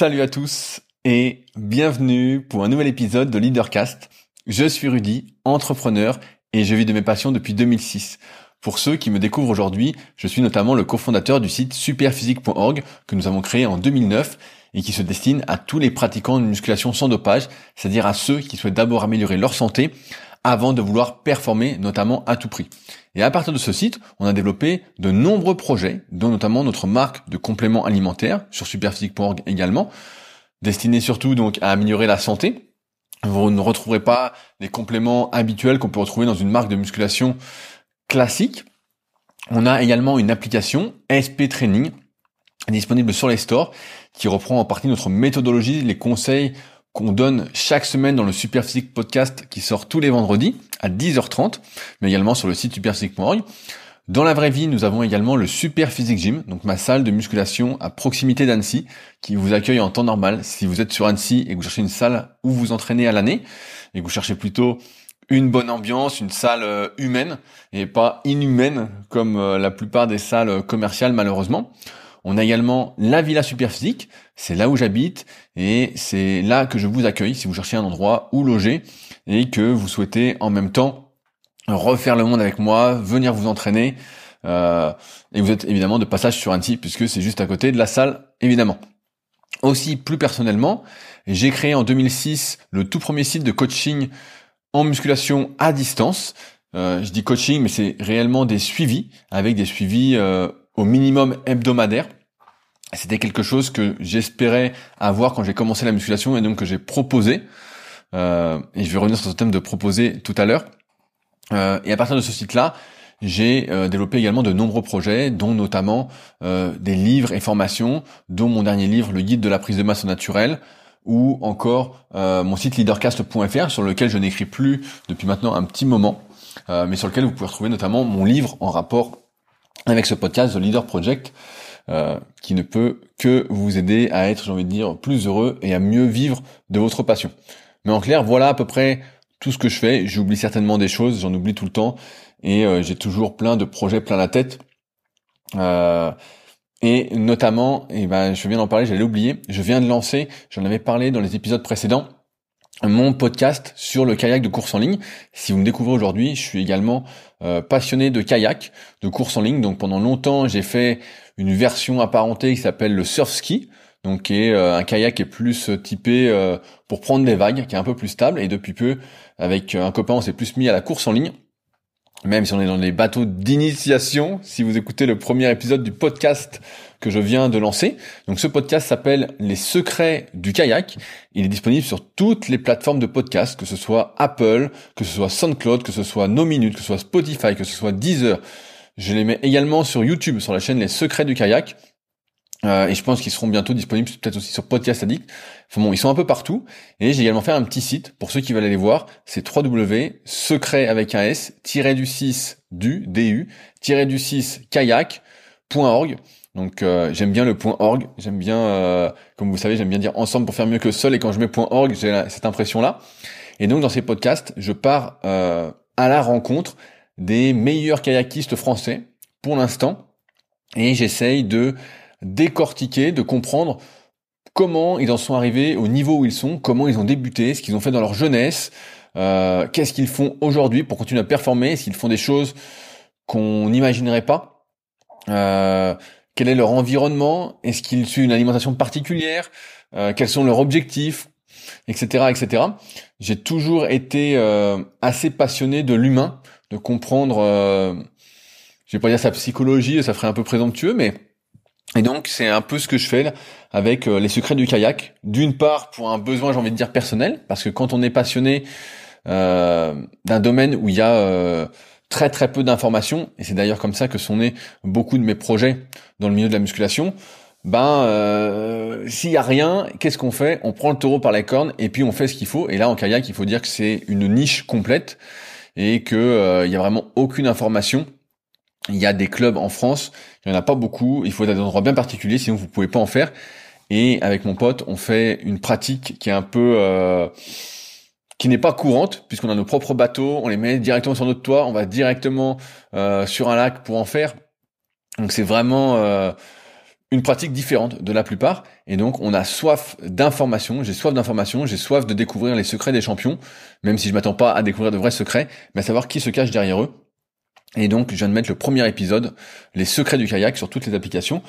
Salut à tous et bienvenue pour un nouvel épisode de Leadercast. Je suis Rudy, entrepreneur et je vis de mes passions depuis 2006. Pour ceux qui me découvrent aujourd'hui, je suis notamment le cofondateur du site superphysique.org que nous avons créé en 2009 et qui se destine à tous les pratiquants de musculation sans dopage, c'est-à-dire à ceux qui souhaitent d'abord améliorer leur santé avant de vouloir performer, notamment à tout prix. Et à partir de ce site, on a développé de nombreux projets, dont notamment notre marque de compléments alimentaires sur superphysique.org également, destinée surtout donc à améliorer la santé. Vous ne retrouverez pas les compléments habituels qu'on peut retrouver dans une marque de musculation classique. On a également une application SP Training disponible sur les stores qui reprend en partie notre méthodologie, les conseils qu'on donne chaque semaine dans le Superphysique podcast qui sort tous les vendredis à 10h30, mais également sur le site superphysique.org. Dans la vraie vie, nous avons également le Super Physique Gym, donc ma salle de musculation à proximité d'Annecy, qui vous accueille en temps normal si vous êtes sur Annecy et que vous cherchez une salle où vous entraînez à l'année, et que vous cherchez plutôt une bonne ambiance, une salle euh, humaine, et pas inhumaine comme euh, la plupart des salles commerciales malheureusement. On a également la Villa Superphysique, c'est là où j'habite et c'est là que je vous accueille si vous cherchez un endroit où loger et que vous souhaitez en même temps refaire le monde avec moi, venir vous entraîner. Euh, et vous êtes évidemment de passage sur Annecy puisque c'est juste à côté de la salle évidemment. Aussi plus personnellement, j'ai créé en 2006 le tout premier site de coaching en musculation à distance. Euh, je dis coaching, mais c'est réellement des suivis avec des suivis euh, au minimum hebdomadaire. C'était quelque chose que j'espérais avoir quand j'ai commencé la musculation et donc que j'ai proposé. Euh, et je vais revenir sur ce thème de proposer tout à l'heure. Euh, et à partir de ce site-là, j'ai euh, développé également de nombreux projets, dont notamment des livres et formations, dont mon dernier livre, le guide de la prise de masse naturelle, ou encore mon site leadercast.fr sur lequel je n'écris plus depuis maintenant un petit moment, mais sur lequel vous pouvez retrouver notamment mon livre en rapport avec ce podcast, The Leader Project, euh, qui ne peut que vous aider à être, j'ai envie de dire, plus heureux et à mieux vivre de votre passion. Mais en clair, voilà à peu près tout ce que je fais. J'oublie certainement des choses, j'en oublie tout le temps, et euh, j'ai toujours plein de projets plein la tête. Euh, et notamment, et ben, je viens d'en parler, j'allais oublier, je viens de lancer, j'en avais parlé dans les épisodes précédents, mon podcast sur le kayak de course en ligne. Si vous me découvrez aujourd'hui, je suis également euh, passionné de kayak, de course en ligne. Donc pendant longtemps, j'ai fait une version apparentée qui s'appelle le surf ski, donc qui est euh, un kayak qui est plus euh, typé pour prendre des vagues, qui est un peu plus stable. Et depuis peu, avec un copain, on s'est plus mis à la course en ligne même si on est dans les bateaux d'initiation, si vous écoutez le premier épisode du podcast que je viens de lancer. Donc ce podcast s'appelle Les secrets du kayak. Il est disponible sur toutes les plateformes de podcast, que ce soit Apple, que ce soit SoundCloud, que ce soit No Minutes, que ce soit Spotify, que ce soit Deezer. Je les mets également sur YouTube, sur la chaîne Les secrets du kayak. Euh, et je pense qu'ils seront bientôt disponibles peut-être aussi sur Podcast Addict. Enfin bon, ils sont un peu partout. Et j'ai également fait un petit site pour ceux qui veulent aller voir. C'est www.secret avec un S, du 6 du, du, du 6 kayak.org. Donc euh, j'aime bien le point .org, j'aime bien, euh, comme vous savez, j'aime bien dire ensemble pour faire mieux que seul. Et quand je mets point .org, j'ai cette impression-là. Et donc dans ces podcasts, je pars à la rencontre des meilleurs kayakistes français pour l'instant. Et j'essaye de décortiquer, de comprendre comment ils en sont arrivés au niveau où ils sont, comment ils ont débuté, ce qu'ils ont fait dans leur jeunesse, euh, qu'est-ce qu'ils font aujourd'hui pour continuer à performer, s'ils font des choses qu'on n'imaginerait pas, euh, quel est leur environnement, est-ce qu'ils suivent une alimentation particulière, euh, quels sont leurs objectifs, etc., etc. J'ai toujours été assez passionné de l'humain, de comprendre, je vais pas dire sa psychologie, ça ferait un peu présomptueux, mais et donc c'est un peu ce que je fais avec euh, les secrets du kayak. D'une part pour un besoin, j'ai envie de dire personnel, parce que quand on est passionné euh, d'un domaine où il y a euh, très très peu d'informations, et c'est d'ailleurs comme ça que sont nés beaucoup de mes projets dans le milieu de la musculation. Ben euh, s'il y a rien, qu'est-ce qu'on fait? On prend le taureau par les cornes et puis on fait ce qu'il faut. Et là en kayak, il faut dire que c'est une niche complète et que il y a vraiment aucune information il y a des clubs en France, il n'y en a pas beaucoup, il faut être dans des endroits bien particuliers, sinon vous pouvez pas en faire. Et avec mon pote, on fait une pratique qui est un peu... Euh, qui n'est pas courante, puisqu'on a nos propres bateaux, on les met directement sur notre toit, on va directement euh, sur un lac pour en faire. Donc c'est vraiment euh, une pratique différente de la plupart. Et donc, on a soif d'informations. J'ai soif d'informations. J'ai soif de découvrir les secrets des champions, même si je m'attends pas à découvrir de vrais secrets, mais à savoir qui se cache derrière eux. Et donc, je viens de mettre le premier épisode, les secrets du kayak sur toutes les applications.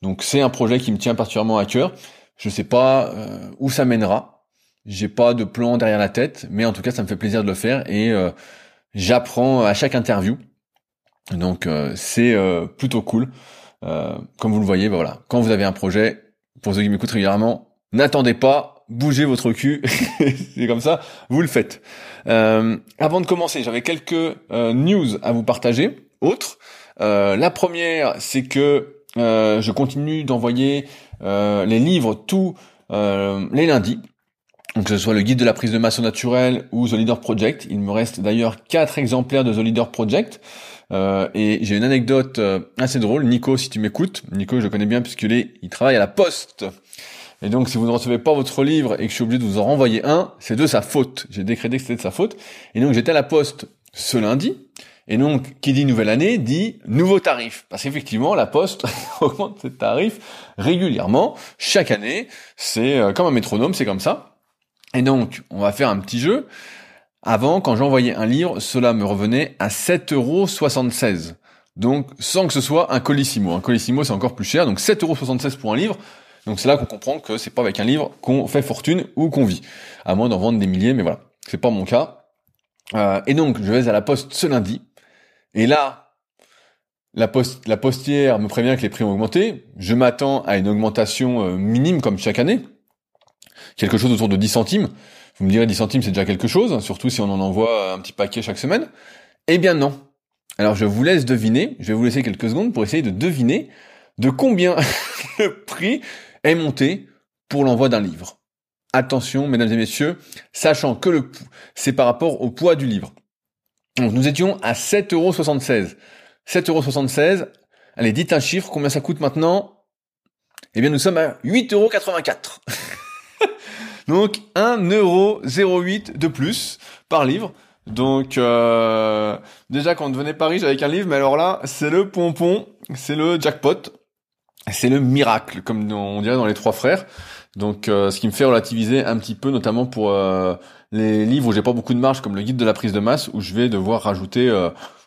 Donc, c'est un projet qui me tient particulièrement à cœur. Je sais pas euh, où ça mènera. J'ai pas de plan derrière la tête, mais en tout cas, ça me fait plaisir de le faire et euh, j'apprends à chaque interview. Donc, euh, c'est plutôt cool. comme vous le voyez, bah voilà, quand vous avez un projet, pour ceux qui m'écoutent régulièrement, n'attendez pas, bougez votre cul, c'est comme ça, vous le faites. avant de commencer, j'avais quelques news à vous partager, autres. la première, c'est que je continue d'envoyer euh, les livres tous euh, les lundis. Donc que ce soit le guide de la prise de masse naturelle ou The Leader Project. Il me reste d'ailleurs quatre exemplaires de The Leader Project. Euh, et j'ai une anecdote assez drôle. Nico, si tu m'écoutes, Nico, je le connais bien puisqu'il est, il travaille à la poste. Et donc, si vous ne recevez pas votre livre et que je suis obligé de vous en renvoyer un, c'est de sa faute. J'ai décrété que c'était de sa faute. Et donc, j'étais à la poste ce lundi. Et donc, qui dit nouvelle année dit nouveau tarif. Parce qu'effectivement, la Poste augmente ses tarifs régulièrement, chaque année. C'est euh, comme un métronome, c'est comme ça. Et donc, on va faire un petit jeu. Avant, quand j'envoyais un livre, cela me revenait à 7,76€. Donc, sans que ce soit un colissimo. Un colissimo, c'est encore plus cher. Donc, 7,76€ pour un livre. Donc, c'est là qu'on comprend que c'est pas avec un livre qu'on fait fortune ou qu'on vit. À moins d'en vendre des milliers, mais voilà. C'est pas mon cas. Euh, et donc, je vais à la poste ce lundi. Et là, la, la postière me prévient que les prix ont augmenté. Je m'attends à une augmentation euh, minime comme chaque année. Quelque chose autour de 10 centimes. Vous me direz 10 centimes c'est déjà quelque chose, surtout si on en envoie un petit paquet chaque semaine. Eh bien non. Alors je vous laisse deviner, je vais vous laisser quelques secondes pour essayer de deviner de combien le prix est monté pour l'envoi d'un livre. Attention, mesdames et messieurs, sachant que le c'est par rapport au poids du livre. Donc nous étions à 7,76€. 7,76€. Allez, dites un chiffre, combien ça coûte maintenant? Eh bien nous sommes à 8,84€. Donc 1,08€ de plus par livre. Donc euh, déjà quand on devenait pas riche avec un livre, mais alors là, c'est le pompon, c'est le jackpot, c'est le miracle, comme on dirait dans les trois frères. Donc euh, ce qui me fait relativiser un petit peu, notamment pour euh, les livres où j'ai pas beaucoup de marge, comme le guide de la prise de masse, où je vais devoir rajouter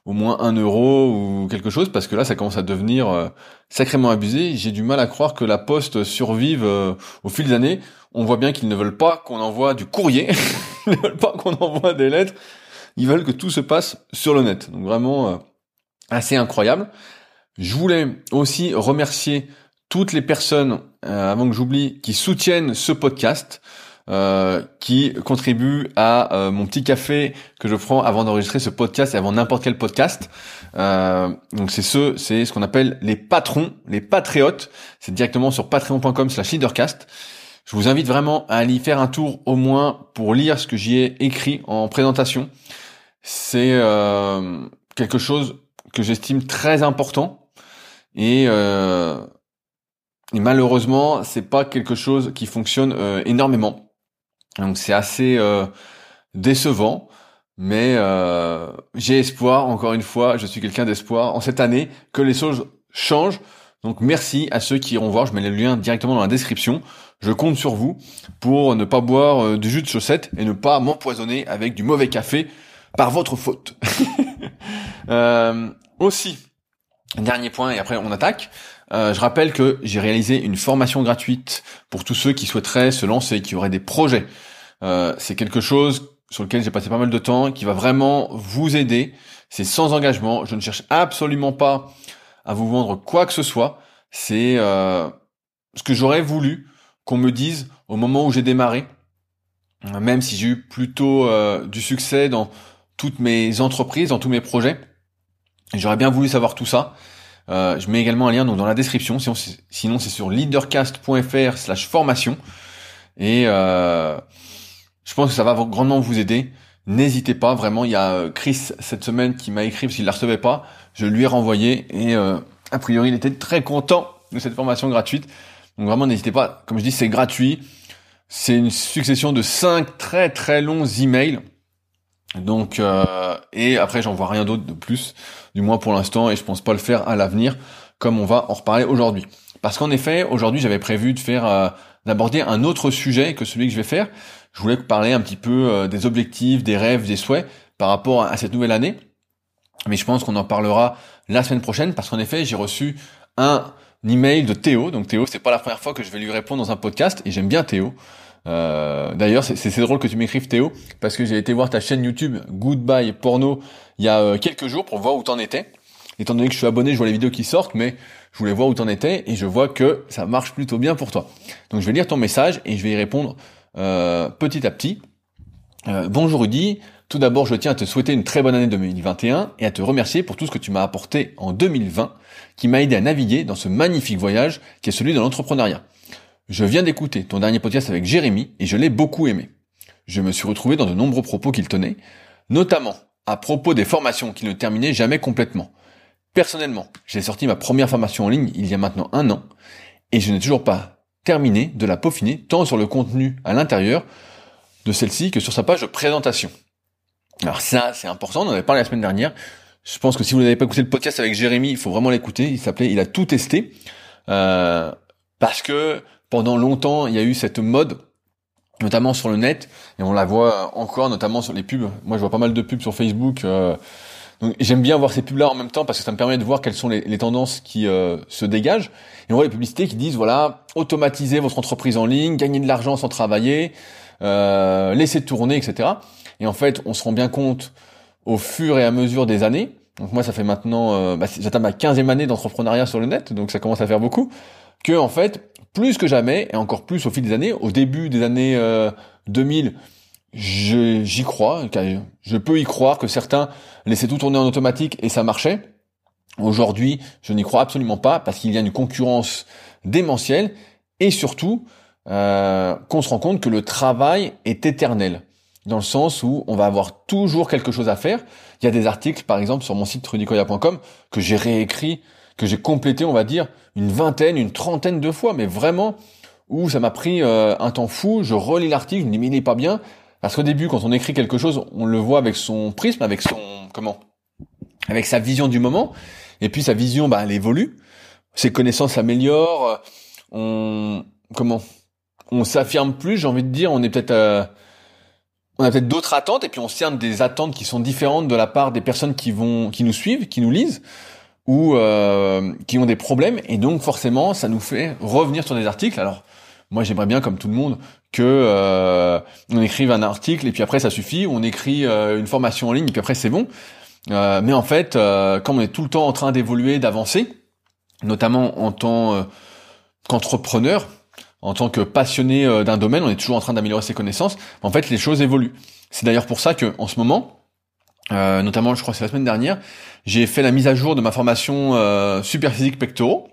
au moins un euro ou quelque chose, parce que là ça commence à devenir sacrément abusé. J'ai du mal à croire que la poste survive au fil des années. On voit bien qu'ils ne veulent pas qu'on envoie du courrier, ils ne veulent pas qu'on envoie des lettres, ils veulent que tout se passe sur le net. Donc vraiment assez incroyable. Je voulais aussi remercier toutes les personnes, euh, avant que j'oublie, qui soutiennent ce podcast, euh, qui contribuent à euh, mon petit café que je prends avant d'enregistrer ce podcast et avant n'importe quel podcast. donc c'est ce, c'est ce qu'on appelle les patrons, les patriotes. C'est directement sur patreon.com/slash leadercast. Je vous invite vraiment à aller y faire un tour au moins pour lire ce que j'y ai écrit en présentation. C'est quelque chose que j'estime très important et euh, et malheureusement, c'est pas quelque chose qui fonctionne euh, énormément. Donc c'est assez euh, décevant, mais euh, j'ai espoir. Encore une fois, je suis quelqu'un d'espoir en cette année que les choses changent. Donc merci à ceux qui iront voir. Je mets le lien directement dans la description. Je compte sur vous pour ne pas boire du jus de chaussette et ne pas m'empoisonner avec du mauvais café par votre faute. aussi, dernier point et après on attaque. Euh, je rappelle que j'ai réalisé une formation gratuite pour tous ceux qui souhaiteraient se lancer, qui auraient des projets. Euh, c'est quelque chose sur lequel j'ai passé pas mal de temps, qui va vraiment vous aider. C'est sans engagement. Je ne cherche absolument pas à vous vendre quoi que ce soit. C'est euh, ce que j'aurais voulu qu'on me dise au moment où j'ai démarré. Même si j'ai eu plutôt du succès dans toutes mes entreprises, dans tous mes projets. J'aurais bien voulu savoir tout ça. Euh, je mets également un lien donc dans la description. Sinon, c'est sur leadercast.fr/slash formation. Et euh, je pense que ça va grandement vous aider. N'hésitez pas, vraiment. Il y a euh, Chris cette semaine qui m'a écrit parce qu'il la recevait pas. Je lui ai renvoyé et a priori, il était très content de cette formation gratuite. Donc vraiment, n'hésitez pas. Comme je dis, c'est gratuit. C'est une succession de cinq très très longs emails Donc et après j'en vois rien d'autre de plus, du moins pour l'instant, et je pense pas le faire à l'avenir, comme on va en reparler aujourd'hui. Parce qu'en effet, aujourd'hui j'avais prévu de faire d'aborder un autre sujet que celui que je vais faire. Je voulais parler un petit peu des objectifs, des rêves, des souhaits par rapport à cette nouvelle année. Mais je pense qu'on en parlera la semaine prochaine parce qu'en effet, j'ai reçu un email de Théo. Donc Théo, c'est pas la première fois que je vais lui répondre dans un podcast et j'aime bien Théo. Euh, D'ailleurs, c'est drôle que tu m'écrives Théo parce que j'ai été voir ta chaîne YouTube Goodbye Porno il y a euh, quelques jours pour voir où t'en étais. Étant donné que je suis abonné, je vois les vidéos qui sortent, mais je voulais voir où t'en étais et je vois que ça marche plutôt bien pour toi. Donc je vais lire ton message et je vais y répondre euh, petit à petit. Bonjour Rudy, tout d'abord, je tiens à te souhaiter une très bonne année 2021 et à te remercier pour tout ce que tu m'as apporté en 2020 qui m'a aidé à naviguer dans ce magnifique voyage qui est celui de l'entrepreneuriat. Je viens d'écouter ton dernier podcast avec Jérémy et je l'ai beaucoup aimé. Je me suis retrouvé dans de nombreux propos qu'il tenait, notamment à propos des formations qu'il ne terminait jamais complètement. Personnellement, j'ai sorti ma première formation en ligne il y a maintenant un an et je n'ai toujours pas terminé de la peaufiner tant sur le contenu à l'intérieur de celle-ci que sur sa page de présentation. Alors ça, c'est important, on en avait parlé la semaine dernière. Je pense que si vous n'avez pas écouté le podcast avec Jérémy, il faut vraiment l'écouter. Il s'appelait, il a tout testé. Euh, parce que pendant longtemps, il y a eu cette mode, notamment sur le net, et on la voit encore, notamment sur les pubs. Moi, je vois pas mal de pubs sur Facebook. Euh, donc j'aime bien voir ces pubs-là en même temps parce que ça me permet de voir quelles sont les, tendances qui euh, se dégagent. Et on voit les publicités qui disent voilà, automatisez votre entreprise en ligne, gagner de l'argent sans travailler, euh, laisser tourner, etc. Et en fait, on se rend bien compte au fur et à mesure des années. Donc moi, ça fait maintenant, euh, bah, j'atteins ma 15e année d'entrepreneuriat sur le net, donc ça commence à faire beaucoup. Que en fait, plus que jamais, et encore plus au fil des années, au début des années 2000, euh, j'y crois, je peux y croire que certains laissaient tout tourner en automatique et ça marchait. Aujourd'hui, je n'y crois absolument pas parce qu'il y a une concurrence démentielle et surtout euh, qu'on se rend compte que le travail est éternel dans le sens où on va avoir toujours quelque chose à faire. Il y a des articles, par exemple, sur mon site rudicoya.com que j'ai réécrit, que j'ai complété, on va dire, une vingtaine, une trentaine de fois, mais vraiment, où ça m'a pris euh, un temps fou, je relis l'article, je me dis, mais il n'est pas bien, parce qu'au début, quand on écrit quelque chose, on le voit avec son prisme, avec son, comment, avec sa vision du moment, et puis sa vision, bah, elle évolue, ses connaissances s'améliorent, on, comment, on s'affirme plus, j'ai envie de dire, on est peut-être, euh, on a peut-être d'autres attentes. Et puis on cerne des attentes qui sont différentes de la part des personnes qui vont, qui nous suivent, qui nous lisent ou euh, qui ont des problèmes et donc forcément ça nous fait revenir sur des articles. Alors moi j'aimerais bien comme tout le monde que euh, on écrive un article et puis après ça suffit, on écrit euh, une formation en ligne et puis après c'est bon. mais en fait, comme on est tout le temps en train d'évoluer, d'avancer, notamment en tant qu'entrepreneur, en tant que passionné euh, d'un domaine, on est toujours en train d'améliorer ses connaissances. En fait, les choses évoluent. C'est d'ailleurs pour ça que, en ce moment, euh, notamment, je crois que c'est la semaine dernière, j'ai fait la mise à jour de ma formation euh, super physique pectoraux.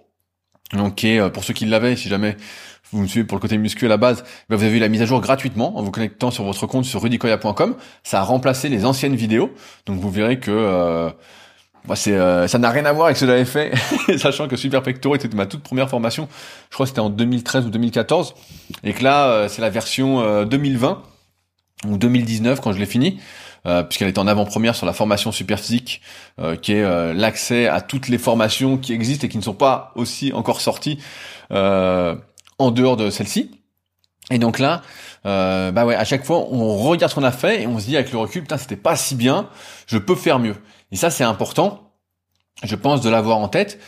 Donc, pour ceux qui l'avaient, si jamais vous me suivez pour le côté muscu à la base, ben, vous avez eu la mise à jour gratuitement en vous connectant sur votre compte sur rudicoya.com. Ça a remplacé les anciennes vidéos. Donc, vous verrez que moi, c'est, euh, ça n'a rien à voir avec ce que j'avais fait, sachant que Super Pectoral était ma toute première formation. Je crois que c'était en 2013 ou 2014, et que là, euh, c'est la version 2020 euh, ou 2019 quand je l'ai fini, puisqu'elle est en avant-première sur la formation Super Physique, qui est l'accès à toutes les formations qui existent et qui ne sont pas aussi encore sorties en dehors de celle-ci. Et donc là, bah ouais, à chaque fois, on regarde ce qu'on a fait et on se dit avec le recul, putain, c'était pas si bien, je peux faire mieux. Et ça, c'est important, je pense, de l'avoir en tête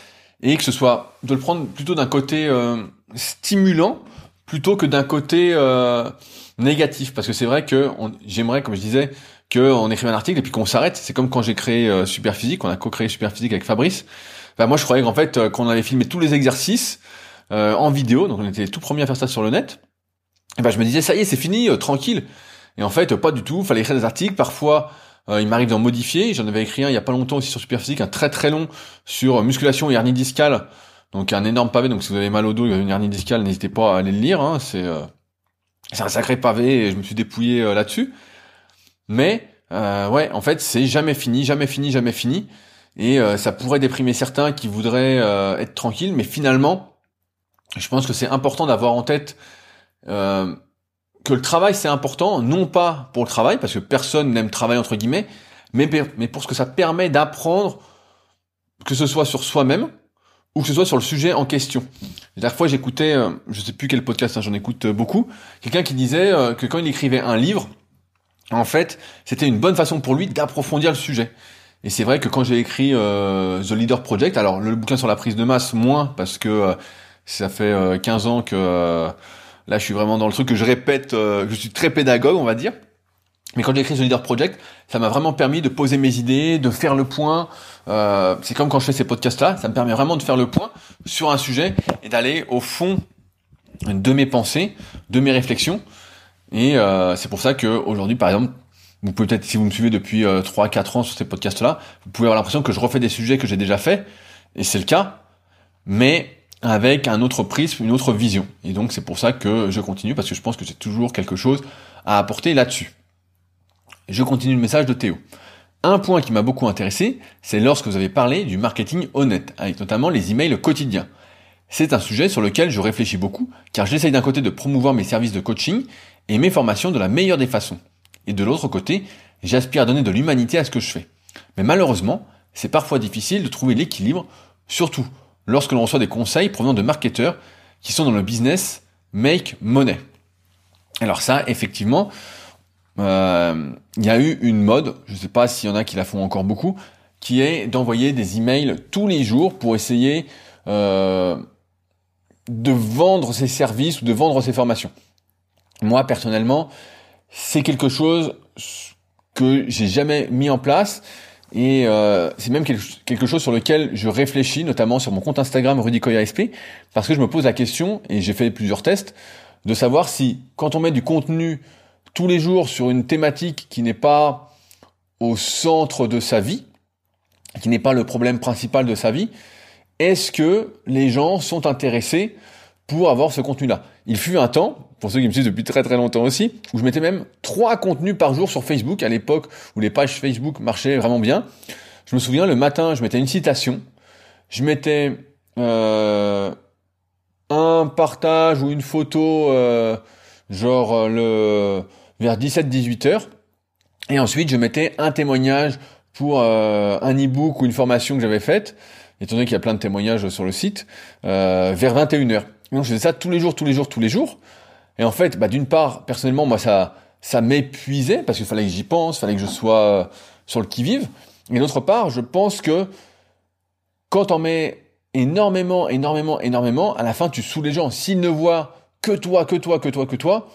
et que ce soit de le prendre plutôt d'un côté euh, stimulant plutôt que d'un côté euh, négatif. Parce que c'est vrai que j'aimerais, comme je disais, qu'on écrive un article et puis qu'on s'arrête. C'est comme quand j'ai créé euh, Superphysique, on a co-créé Superphysique avec Fabrice. Moi, je croyais qu'en fait, qu'on allait filmer tous les exercices en vidéo, donc on était les tout premiers à faire ça sur le net. Et ben, je me disais, ça y est, c'est fini, tranquille. Et en fait, pas du tout. Fallait écrire des articles. Parfois, euh, il m'arrive d'en modifier. J'en avais écrit un il y a pas longtemps aussi sur Superphysique, un très très long sur musculation et hernie discale. Donc un énorme pavé. Donc si vous avez mal au dos, une hernie discale, n'hésitez pas à aller le lire. Hein. C'est euh, c'est un sacré pavé et je me suis dépouillé euh, là-dessus. Mais ouais, en fait, c'est jamais fini, jamais fini, jamais fini. Et ça pourrait déprimer certains qui voudraient être tranquilles, mais finalement, je pense que c'est important d'avoir en tête que le travail c'est important, non pas pour le travail, parce que personne n'aime travailler entre guillemets, mais, mais pour ce que ça permet d'apprendre, que ce soit sur soi-même, ou que ce soit sur le sujet en question. La dernière fois, j'écoutais, euh, je sais plus quel podcast, hein, j'en écoute euh, beaucoup, quelqu'un qui disait euh, que quand il écrivait un livre, en fait, c'était une bonne façon pour lui d'approfondir le sujet. Et c'est vrai que quand j'ai écrit The Leader Project, alors le bouquin sur la prise de masse, moins, parce que ça fait 15 ans que là je suis vraiment dans le truc que je répète, je suis très pédagogue, on va dire. Mais quand j'ai écrit The Leader Project, ça m'a vraiment permis de poser mes idées, de faire le point. Euh, c'est comme quand je fais ces podcasts-là, ça me permet vraiment de faire le point sur un sujet et d'aller au fond de mes pensées, de mes réflexions. Et euh, c'est pour ça que aujourd'hui, par exemple, vous pouvez peut-être, si vous me suivez depuis euh, 3-4 ans sur ces podcasts-là, vous pouvez avoir l'impression que je refais des sujets que j'ai déjà faits, et c'est le cas, mais avec un autre prisme, une autre vision. Et donc c'est pour ça que je continue, parce que je pense que j'ai toujours quelque chose à apporter là-dessus. Je continue le message de Théo. Un point qui m'a beaucoup intéressé, c'est lorsque vous avez parlé du marketing honnête, avec notamment les emails quotidiens. C'est un sujet sur lequel je réfléchis beaucoup, car j'essaye d'un côté de promouvoir mes services de coaching et mes formations de la meilleure des façons. Et de l'autre côté, j'aspire à donner de l'humanité à ce que je fais. Mais malheureusement, c'est parfois difficile de trouver l'équilibre, surtout lorsque l'on reçoit des conseils provenant de marketeurs qui sont dans le business make money. Alors ça, effectivement, euh, il y a eu une mode, je ne sais pas s'il y en a qui la font encore beaucoup, qui est d'envoyer des emails tous les jours pour essayer euh, de vendre ses services ou de vendre ses formations. Moi personnellement, c'est quelque chose que j'ai jamais mis en place et euh, c'est même quelque chose sur lequel je réfléchis, notamment sur mon compte Instagram SP, parce que je me pose la question et j'ai fait plusieurs tests de savoir si quand on met du contenu tous les jours sur une thématique qui n'est pas au centre de sa vie, qui n'est pas le problème principal de sa vie, est-ce que les gens sont intéressés pour avoir ce contenu-là Il fut un temps, pour ceux qui me suivent depuis très très longtemps aussi, où je mettais même trois contenus par jour sur Facebook, à l'époque où les pages Facebook marchaient vraiment bien. Je me souviens, le matin, je mettais une citation, je mettais euh, un partage ou une photo, euh, genre euh, le vers 17-18 heures. Et ensuite, je mettais un témoignage pour euh, un e-book ou une formation que j'avais faite, étant donné qu'il y a plein de témoignages sur le site, euh, vers 21 heures. Donc, je faisais ça tous les jours, tous les jours, tous les jours. Et en fait, bah, d'une part, personnellement, moi, ça, ça m'épuisait parce qu'il fallait que j'y pense, fallait que je sois euh, sur le qui-vive. Et d'autre part, je pense que quand on met énormément, énormément, énormément, à la fin, tu saoules les gens. S'ils ne voient que toi, que toi, que toi, que toi,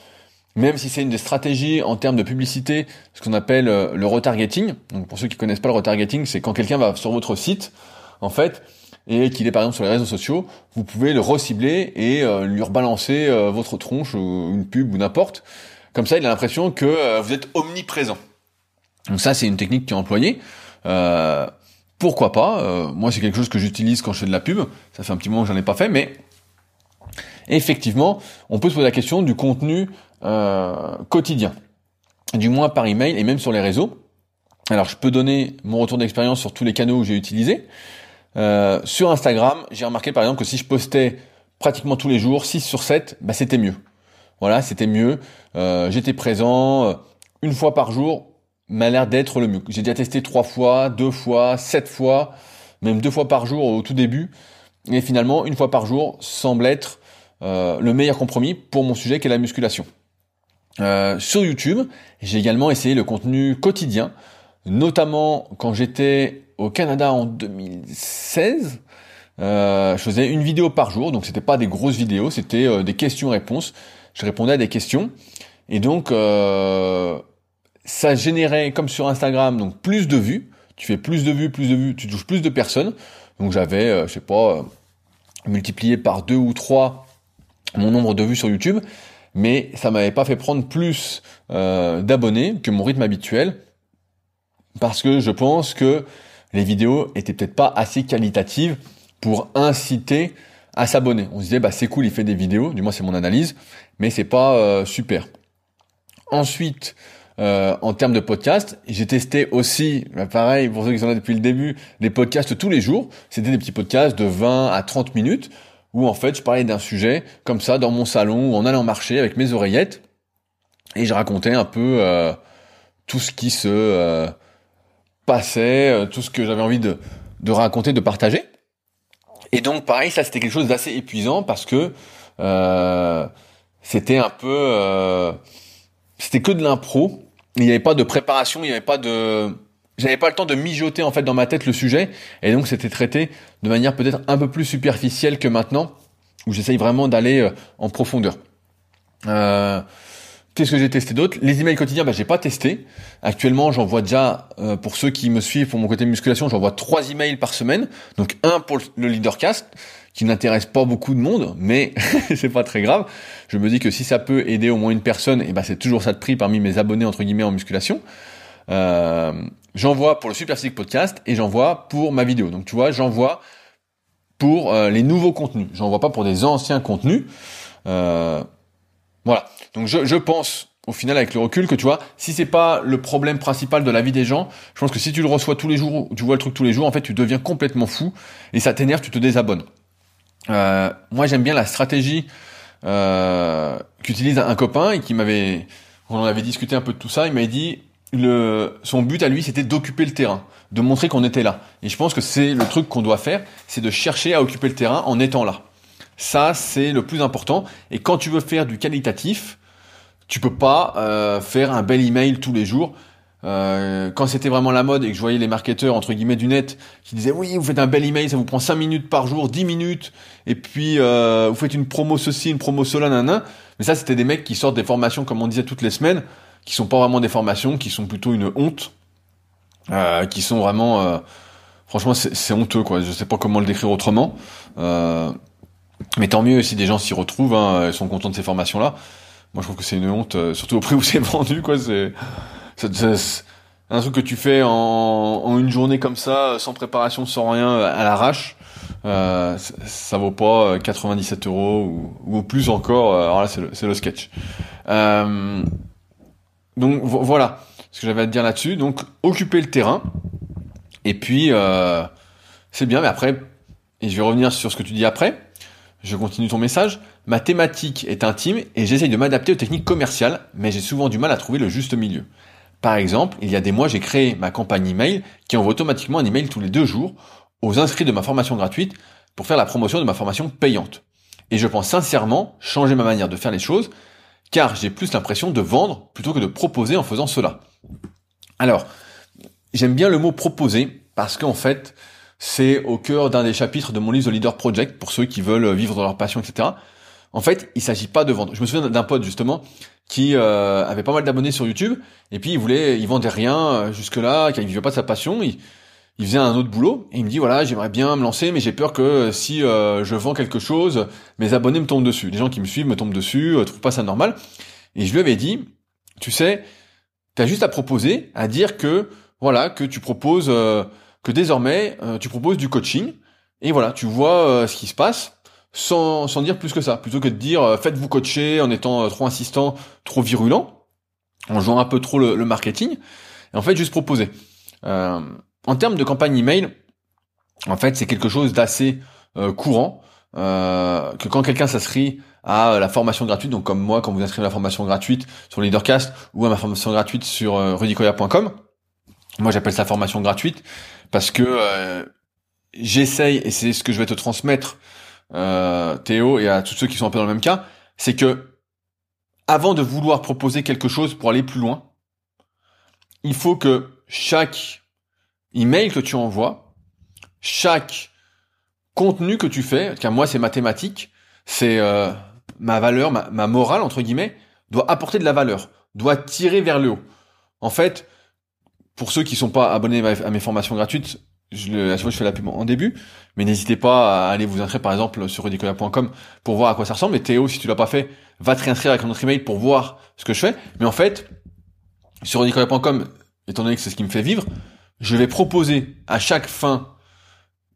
même si c'est une des stratégies en termes de publicité, ce qu'on appelle euh, le retargeting. Donc pour ceux qui connaissent pas le retargeting, c'est quand quelqu'un va sur votre site, en fait, et qu'il est par exemple sur les réseaux sociaux, vous pouvez le recibler et euh, lui rebalancer euh, votre tronche ou une pub ou n'importe. Comme ça, il a l'impression que vous êtes omniprésent. Donc ça, c'est une technique qui est employée. pourquoi pas Moi, c'est quelque chose que j'utilise quand je fais de la pub. Ça fait un petit moment que j'en ai pas fait, mais effectivement, on peut se poser la question du contenu euh, quotidien, du moins par email et même sur les réseaux. Alors je peux donner mon retour d'expérience sur tous les canaux que j'ai utilisés. Euh, sur Instagram, j'ai remarqué par exemple que si je postais pratiquement tous les jours, 6 sur 7, bah, c'était mieux. Voilà, c'était mieux. Euh, j'étais présent une fois par jour, m'a l'air d'être le mieux. J'ai déjà testé trois fois, deux fois, sept fois, même deux fois par jour au tout début. Et finalement, une fois par jour semble être le meilleur compromis pour mon sujet qui est la musculation. Euh, sur YouTube, j'ai également essayé le contenu quotidien, notamment quand j'étais au Canada en 2016. Euh, je faisais une vidéo par jour, donc c'était pas des grosses vidéos, c'était euh, des questions-réponses. Je répondais à des questions, et donc ça générait comme sur Instagram, donc plus de vues. Tu fais plus de vues, plus de vues, tu touches plus de personnes. Donc j'avais, je sais pas, multiplié par deux ou trois mon nombre de vues sur YouTube mais ça m'avait pas fait prendre plus euh, d'abonnés que mon rythme habituel, parce que je pense que les vidéos étaient peut-être pas assez qualitatives pour inciter à s'abonner. On se disait bah c'est cool, il fait des vidéos, du moins c'est mon analyse, mais c'est pas euh, super. Ensuite, euh, en termes de podcast, j'ai testé aussi, bah, pareil pour ceux qui sont là depuis le début, des podcasts tous les jours. C'était des petits podcasts de 20 à 30 minutes où en fait je parlais d'un sujet comme ça dans mon salon ou en allant marcher avec mes oreillettes. et je racontais un peu euh, tout ce qui se euh, euh, tout ce que j'avais envie de, de raconter, de partager. Et donc pareil, ça c'était quelque chose d'assez épuisant parce que c'était un peu, c'était que de l'impro. Il n'y avait pas de préparation, il n'y avait pas de, j'avais pas le temps de mijoter en fait dans ma tête le sujet, et donc c'était traité de manière peut-être un peu plus superficielle que maintenant, où j'essaye vraiment d'aller en profondeur. Euh, Qu'est-ce que j'ai testé d'autre? Les emails quotidiens, bah, j'ai pas testé. Actuellement, j'envoie déjà, euh, pour ceux qui me suivent pour mon côté musculation, j'envoie trois emails par semaine. Donc un pour le leadercast, qui n'intéresse pas beaucoup de monde, mais c'est pas très grave. Je me dis que si ça peut aider au moins une personne, et eh ben c'est toujours ça de prix parmi mes abonnés entre guillemets en musculation. Euh, j'envoie pour le Super Physique Podcast et j'envoie pour ma vidéo. Donc tu vois, j'envoie pour euh, les nouveaux contenus. J'envoie pas pour des anciens contenus. Euh, voilà. Donc je, je pense au final avec le recul que tu vois, si c'est pas le problème principal de la vie des gens, je pense que si tu le reçois tous les jours, tu vois le truc tous les jours, en fait tu deviens complètement fou et ça t'énerve, tu te désabonnes. Euh, moi j'aime bien la stratégie euh, qu'utilise un copain et qui m'avait, on en avait discuté un peu de tout ça, il m'avait dit le, son but à lui c'était d'occuper le terrain, de montrer qu'on était là. Et je pense que c'est le truc qu'on doit faire, c'est de chercher à occuper le terrain en étant là. Ça, c'est le plus important. Et quand tu veux faire du qualitatif, tu peux pas euh, faire un bel email tous les jours. Euh, quand c'était vraiment la mode et que je voyais les marketeurs entre guillemets du net qui disaient oui vous faites un bel email ça vous prend 5 minutes par jour 10 minutes. Et puis euh, vous faites une promo ceci une promo cela nan, mais ça c'était des mecs qui sortent des formations comme on disait toutes les semaines qui sont pas vraiment des formations qui sont plutôt une honte. Euh, qui sont vraiment euh, franchement c'est honteux quoi. Je sais pas comment le décrire autrement. Euh, mais tant mieux si des gens s'y retrouvent, hein, sont contents de ces formations-là. Moi, je trouve que c'est une honte, euh, surtout au prix où c'est vendu, quoi. C'est, un truc que tu fais en, une journée comme ça, sans préparation, sans rien, à l'arrache. Euh, ça vaut pas 97 euh, euros ou, plus encore. Euh, alors là, c'est le, le, sketch. Euh, donc voilà ce que j'avais à te dire là-dessus. Donc occuper le terrain. Et puis euh, c'est bien, mais après, et je vais revenir sur ce que tu dis après. Je continue ton message. Ma thématique est intime et j'essaye de m'adapter aux techniques commerciales, mais j'ai souvent du mal à trouver le juste milieu. Par exemple, il y a des mois, j'ai créé ma campagne email qui envoie automatiquement un email tous les deux jours aux inscrits de ma formation gratuite pour faire la promotion de ma formation payante. Et je pense sincèrement changer ma manière de faire les choses car j'ai plus l'impression de vendre plutôt que de proposer en faisant cela. Alors, j'aime bien le mot proposer parce qu'en fait, c'est au cœur d'un des chapitres de mon livre The Leader Project pour ceux qui veulent vivre dans leur passion, etc. En fait, il s'agit pas de vendre. Je me souviens d'un pote justement qui euh, avait pas mal d'abonnés sur YouTube et puis il voulait, il vendait rien euh, jusque là, il vivait pas de sa passion. Il, il faisait un autre boulot et il me dit voilà j'aimerais bien me lancer mais j'ai peur que si euh, je vends quelque chose mes abonnés me tombent dessus les gens qui me suivent me tombent dessus euh, trouvent pas ça normal et je lui avais dit tu sais t'as juste à proposer à dire que voilà que tu proposes que désormais euh, tu proposes du coaching et voilà, tu vois euh, ce qui se passe sans, sans dire plus que ça, plutôt que de dire euh, faites-vous coacher en étant trop insistant, trop virulent, en jouant un peu trop le, marketing, et en fait juste proposer. en termes de campagne email, en fait c'est quelque chose d'assez courant, que quand quelqu'un s'inscrit à la formation gratuite, donc comme moi quand vous inscrivez à la formation gratuite sur Leadercast ou à ma formation gratuite sur rudicoya.com, moi j'appelle ça formation gratuite, parce que euh, j'essaye, et c'est ce que je vais te transmettre, euh, Théo, et à tous ceux qui sont un peu dans le même cas, c'est que avant de vouloir proposer quelque chose pour aller plus loin, il faut que chaque email que tu envoies, chaque contenu que tu fais, car moi c'est mathématique, c'est euh, ma valeur, ma, ma morale entre guillemets, doit apporter de la valeur, doit tirer vers le haut. En fait, pour ceux qui sont pas abonnés à mes formations gratuites, je, le, à chaque je fais la pub en début, mais n'hésitez pas à aller vous inscrire par exemple sur rudicola.com pour voir à quoi ça ressemble. Et Théo, si tu l'as pas fait, va te réinscrire avec notre email pour voir ce que je fais. Mais en fait, sur rudicola.com, étant donné que c'est ce qui me fait vivre, je vais proposer à chaque fin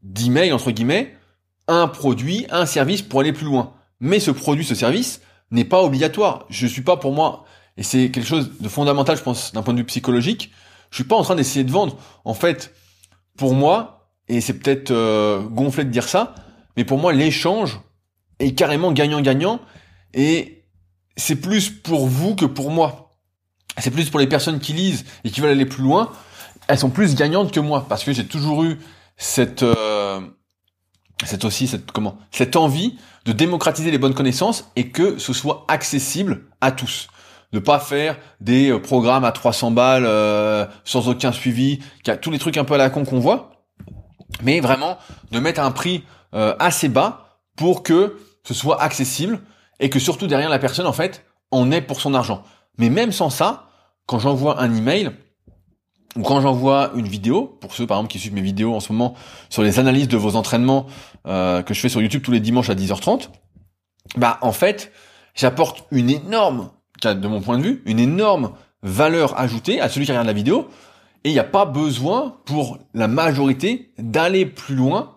d'email, entre guillemets, un produit, un service pour aller plus loin. Mais ce produit, ce service n'est pas obligatoire. Je suis pas pour moi, et c'est quelque chose de fondamental, je pense, d'un point de vue psychologique, je suis pas en train d'essayer de vendre. En fait, pour moi, et c'est peut-être euh, gonflé de dire ça, mais pour moi, l'échange est carrément gagnant-gagnant et c'est plus pour vous que pour moi. c'est plus pour les personnes qui lisent et qui veulent aller plus loin, elles sont plus gagnantes que moi parce que j'ai toujours eu cette euh, cette aussi cette comment cette envie de démocratiser les bonnes connaissances et que ce soit accessible à tous de pas faire des euh, programmes à 300 balles euh, sans aucun suivi, tous les trucs un peu à la con qu'on voit, mais vraiment de mettre un prix euh, assez bas pour que ce soit accessible et que surtout derrière la personne en fait en ait pour son argent. Mais même sans ça, quand j'envoie un email, ou quand j'envoie une vidéo, pour ceux par exemple qui suivent mes vidéos en ce moment sur les analyses de vos entraînements que je fais sur YouTube tous les dimanches à 10h30, bah en fait j'apporte une énorme, de mon point de vue, une énorme valeur ajoutée à celui qui regarde la vidéo, et il n'y a pas besoin pour la majorité d'aller plus loin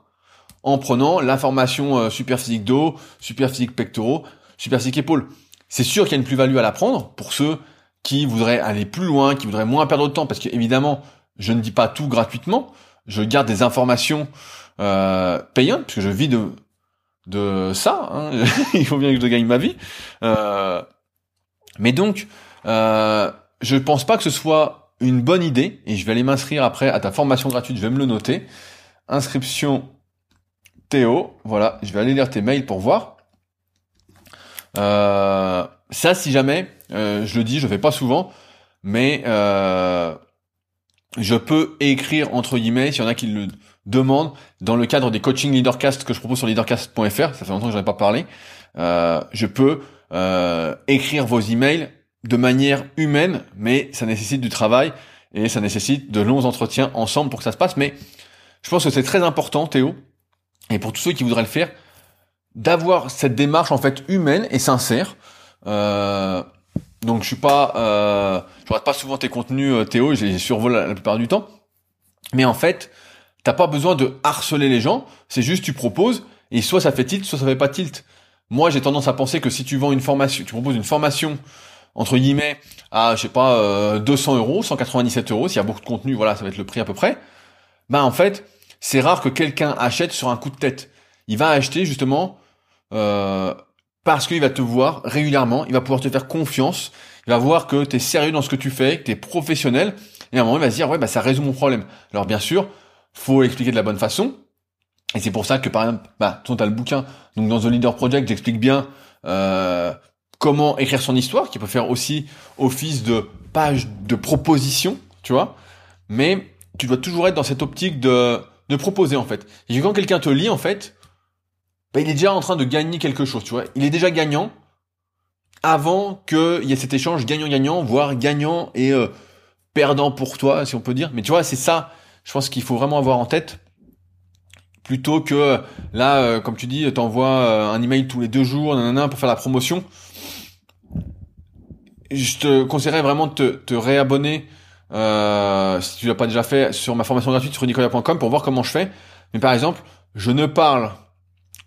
en prenant l'information euh, super physique dos, super physique pectoraux, super physique épaules. C'est sûr qu'il y a une plus-value à la prendre pour ceux qui voudraient aller plus loin, qui voudraient moins perdre de temps, parce que évidemment, je ne dis pas tout gratuitement, je garde des informations euh, payantes, puisque je vis de de ça, hein. il faut bien que je gagne ma vie. Euh, mais donc, euh, je pense pas que ce soit une bonne idée, et je vais aller m'inscrire après à ta formation gratuite, je vais me le noter. Inscription Théo, voilà, je vais aller lire tes mails pour voir. Euh, ça, si jamais, euh, je le dis, je fais pas souvent, mais euh, je peux écrire entre guillemets, s'il y en a qui le demandent, dans le cadre des coaching leadercast que je propose sur leadercast.fr, ça fait longtemps que j'en ai pas parlé, je peux euh, écrire vos emails de manière humaine, mais ça nécessite du travail et ça nécessite de longs entretiens ensemble pour que ça se passe. Mais je pense que c'est très important, Théo, et pour tous ceux qui voudraient le faire, d'avoir cette démarche en fait humaine et sincère. Euh, donc je suis pas, euh, je regarde pas souvent tes contenus euh, Théo, je les survole la, plupart du temps. Mais en fait, t'as pas besoin de harceler les gens. C'est juste tu proposes et soit ça fait tilt, soit ça fait pas tilt. Moi, j'ai tendance à penser que si tu vends une formation, tu proposes une formation entre guillemets à je sais pas euh, 200 euros, 197 euros, s'il y a beaucoup de contenu, voilà, ça va être le prix à peu près. Bah en fait, c'est rare que quelqu'un achète sur un coup de tête. Il va acheter justement euh, parce qu'il va te voir régulièrement, il va pouvoir te faire confiance, il va voir que tu es sérieux dans ce que tu fais, que tu es professionnel, et à un moment il va se dire ouais bah ça résout mon problème. Alors bien sûr, faut l'expliquer de la bonne façon, et c'est pour ça que par exemple, bah tu as le bouquin, donc dans The Leader Project j'explique bien euh, comment écrire son histoire, qui peut faire aussi office de page de proposition, tu vois, mais tu dois toujours être dans cette optique de de proposer en fait. Et quand quelqu'un te lit en fait, bah, il est déjà en train de gagner quelque chose, tu vois. Il est déjà gagnant avant qu'il y ait cet échange gagnant-gagnant, voire gagnant et euh, perdant pour toi, si on peut dire. Mais tu vois, c'est ça, je pense qu'il faut vraiment avoir en tête. Plutôt que là, euh, comme tu dis, t'envoies euh, un email tous les deux jours, nanana, pour faire la promotion. Je te conseillerais vraiment de te, réabonner euh, si tu l'as pas déjà fait, sur ma formation gratuite sur nicolas.com pour voir comment je fais. Mais par exemple, je ne parle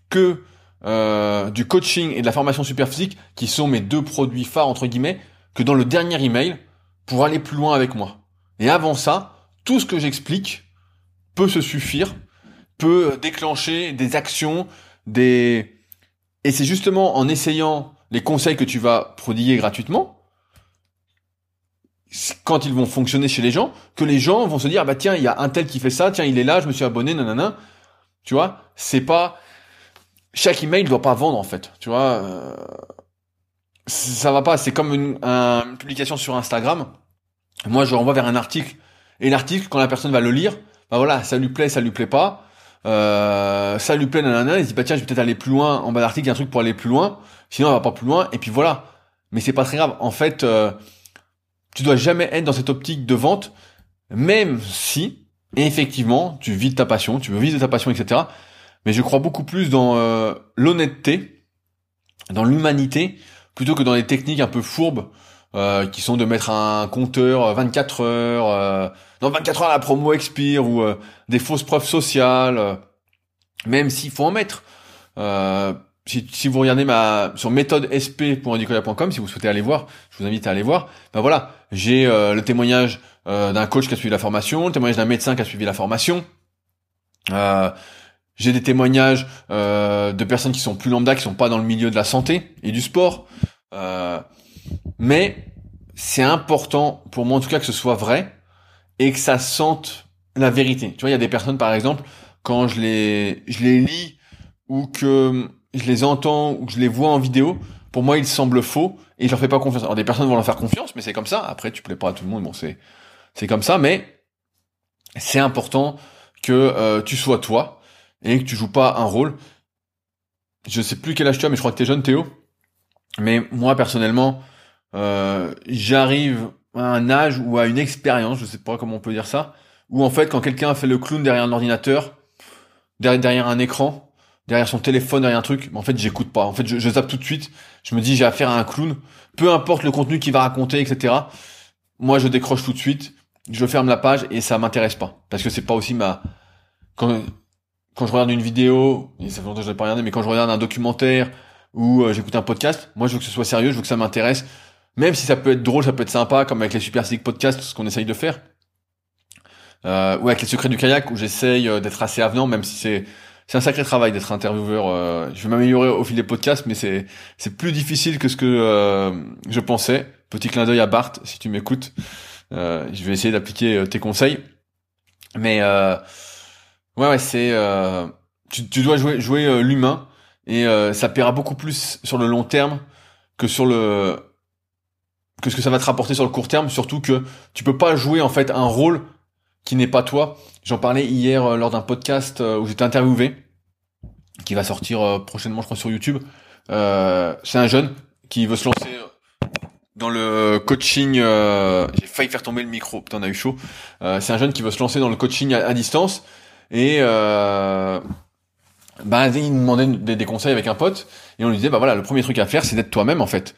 que euh, du coaching et de la formation super physique, qui sont mes deux produits phares entre guillemets, que dans le dernier email pour aller plus loin avec moi. Et avant ça, tout ce que j'explique peut se suffire, peut déclencher des actions, des et c'est justement en essayant les conseils que tu vas prodiguer gratuitement quand ils vont fonctionner chez les gens, que les gens vont se dire, bah tiens, il y a un tel qui fait ça, tiens, il est là, je me suis abonné, nanana. Tu vois, c'est pas chaque email doit pas vendre en fait. Tu vois, euh... ça va pas. C'est comme une, publication sur Instagram. Moi, je renvoie vers un article et l'article, quand la personne va le lire, bah voilà, ça lui plaît, ça lui plaît pas. Euh, ça lui plaît, nanana. Il se dit bah tiens, je vais peut-être aller plus loin. En bas d'article, il y a un truc pour aller plus loin. Sinon, on va pas plus loin. Et puis voilà. Mais c'est pas très grave. En fait. Euh, tu dois jamais être dans cette optique de vente, même si, effectivement, tu vis de ta passion, tu veux vivre de ta passion, etc. Mais je crois beaucoup plus dans euh, l'honnêteté, dans l'humanité, plutôt que dans les techniques un peu fourbes, euh, qui sont de mettre un compteur 24 heures, euh, dans 24 heures la promo expire, ou euh, des fausses preuves sociales, même s'il faut en mettre si, vous regardez ma sur méthodesp.nicolas.com, si vous souhaitez aller voir, je vous invite à aller voir. Ben voilà, j'ai euh, le témoignage euh, d'un coach qui a suivi la formation, le témoignage d'un médecin qui a suivi la formation. Euh, j'ai des témoignages de personnes qui sont plus lambda, qui sont pas dans le milieu de la santé et du sport. Mais c'est important pour moi en tout cas que ce soit vrai et que ça sente la vérité. Tu vois, il y a des personnes par exemple quand je les je les lis ou que je les entends ou que je les vois en vidéo, pour moi ils semblent faux et je leur fais pas confiance. Alors des personnes vont leur faire confiance, mais c'est comme ça. Après, tu plais pas à tout le monde, bon c'est c'est comme ça, mais c'est important que euh, tu sois toi et que tu joues pas un rôle. Je sais plus quel âge tu as, mais je crois que tu es jeune, Théo. Mais moi personnellement, euh, j'arrive à un âge ou à une expérience, je sais pas comment on peut dire ça, où en fait quand quelqu'un fait le clown derrière un ordinateur, derrière, un écran, derrière son téléphone, derrière un truc, en fait j'écoute pas. En fait je, zappe tout de suite. Je me dis j'ai affaire à un clown, peu importe le contenu qu'il va raconter, etc. Moi je décroche tout de suite, je ferme la page et ça m'intéresse pas parce que c'est pas aussi ma quand quand je regarde une vidéo, et ça fait longtemps que je l'ai pas regardé, mais quand je regarde un documentaire ou euh, j'écoute un podcast, moi je veux que ce soit sérieux, je veux que ça m'intéresse même si ça peut être drôle, ça peut être sympa, comme avec les Super Sick Podcasts, ce qu'on essaye de faire. Euh, ou avec les secrets du kayak, où j'essaye euh, d'être assez avenant, même si c'est un sacré travail d'être intervieweur. Euh, je vais m'améliorer au fil des podcasts, mais c'est plus difficile que ce que je pensais. Petit clin d'œil à Bart, si tu m'écoutes. je vais essayer d'appliquer tes conseils. Mais ouais, ouais, c'est tu, tu dois jouer jouer l'humain et ça paiera beaucoup plus sur le long terme que sur le que ce que ça va te rapporter sur le court terme, surtout que tu peux pas jouer en fait un rôle qui n'est pas toi. J'en parlais hier euh, lors d'un podcast euh, où j'étais interviewé, qui va sortir euh, prochainement, je crois, sur YouTube. c'est un jeune qui veut se lancer dans le coaching. J'ai failli faire tomber le micro, putain, on a eu chaud. c'est un jeune qui veut se lancer dans le coaching à, distance et bah il me demandait des, des, conseils avec un pote et on lui disait bah voilà le premier truc à faire c'est d'être toi-même en fait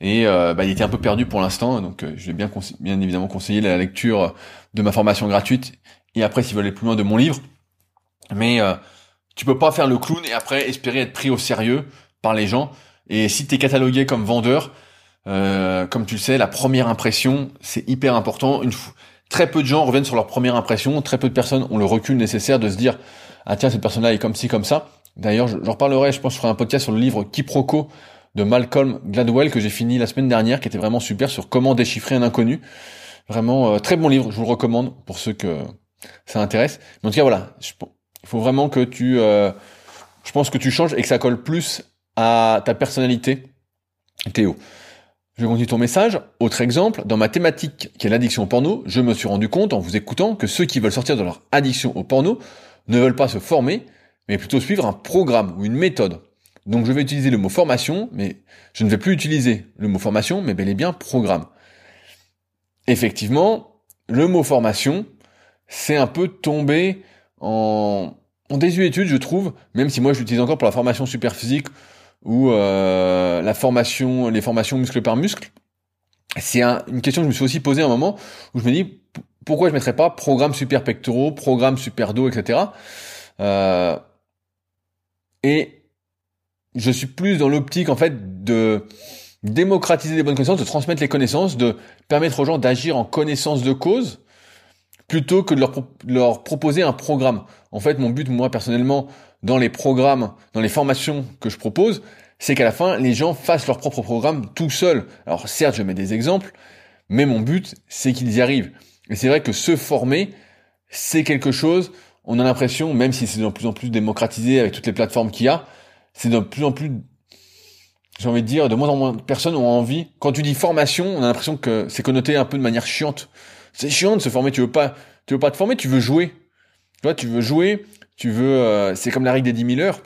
et euh, bah, il était un peu perdu pour l'instant, donc euh, je vais bien, bien évidemment conseiller la lecture de ma formation gratuite et après s'il veut aller plus loin de mon livre. Mais euh, tu peux pas faire le clown et après espérer être pris au sérieux par les gens. Et si tu es catalogué comme vendeur, euh, comme tu le sais, la première impression c'est hyper important. Une très peu de gens reviennent sur leur première impression, très peu de personnes ont le recul nécessaire de se dire ah tiens cette personne-là est comme ci comme ça. D'ailleurs, j'en reparlerai, je pense, que je ferai un podcast sur le livre Quiproquo de Malcolm Gladwell que j'ai fini la semaine dernière, qui était vraiment super sur comment déchiffrer un inconnu. Vraiment euh, très bon livre, je vous le recommande pour ceux que ça intéresse. En tout cas voilà, il faut vraiment que tu, euh, je pense que tu changes et que ça colle plus à ta personnalité, Théo. Je continue ton message. Autre exemple, dans ma thématique qui est l'addiction au porno, je me suis rendu compte en vous écoutant que ceux qui veulent sortir de leur addiction au porno ne veulent pas se former, mais plutôt suivre un programme ou une méthode. Donc je vais utiliser le mot formation, mais je ne vais plus utiliser le mot formation, mais bel et bien programme. Effectivement, le mot formation, c'est un peu tombé en, désuétude, je trouve, même si moi je l'utilise encore pour la formation super physique ou euh, la formation, les formations muscle par muscle. C'est une question que je me suis aussi posée à un moment où je me dis pourquoi je mettrais pas programme super pectoraux, programme super dos, etc. Euh, et je suis plus dans l'optique en fait de démocratiser les bonnes connaissances, de transmettre les connaissances, de permettre aux gens d'agir en connaissance de cause, plutôt que de leur, leur, proposer un programme. En fait, mon but, moi, personnellement, dans les programmes, dans les formations que je propose, c'est qu'à la fin, les gens fassent leur propre programme tout seuls. Alors certes, je mets des exemples, mais mon but, c'est qu'ils y arrivent. Et c'est vrai que se former, c'est quelque chose, on a l'impression, même si c'est de plus en plus démocratisé avec toutes les plateformes qu'il y a, c'est de plus en plus, j'ai envie de dire, de moins en moins de personnes ont envie. Quand tu dis formation, on a l'impression que c'est connoté un peu de manière chiante. C'est chiant de se former. Tu veux pas, tu veux pas te former, tu veux jouer. Tu vois, tu veux jouer. Tu veux, euh, c'est comme la règle des 10 000 heures.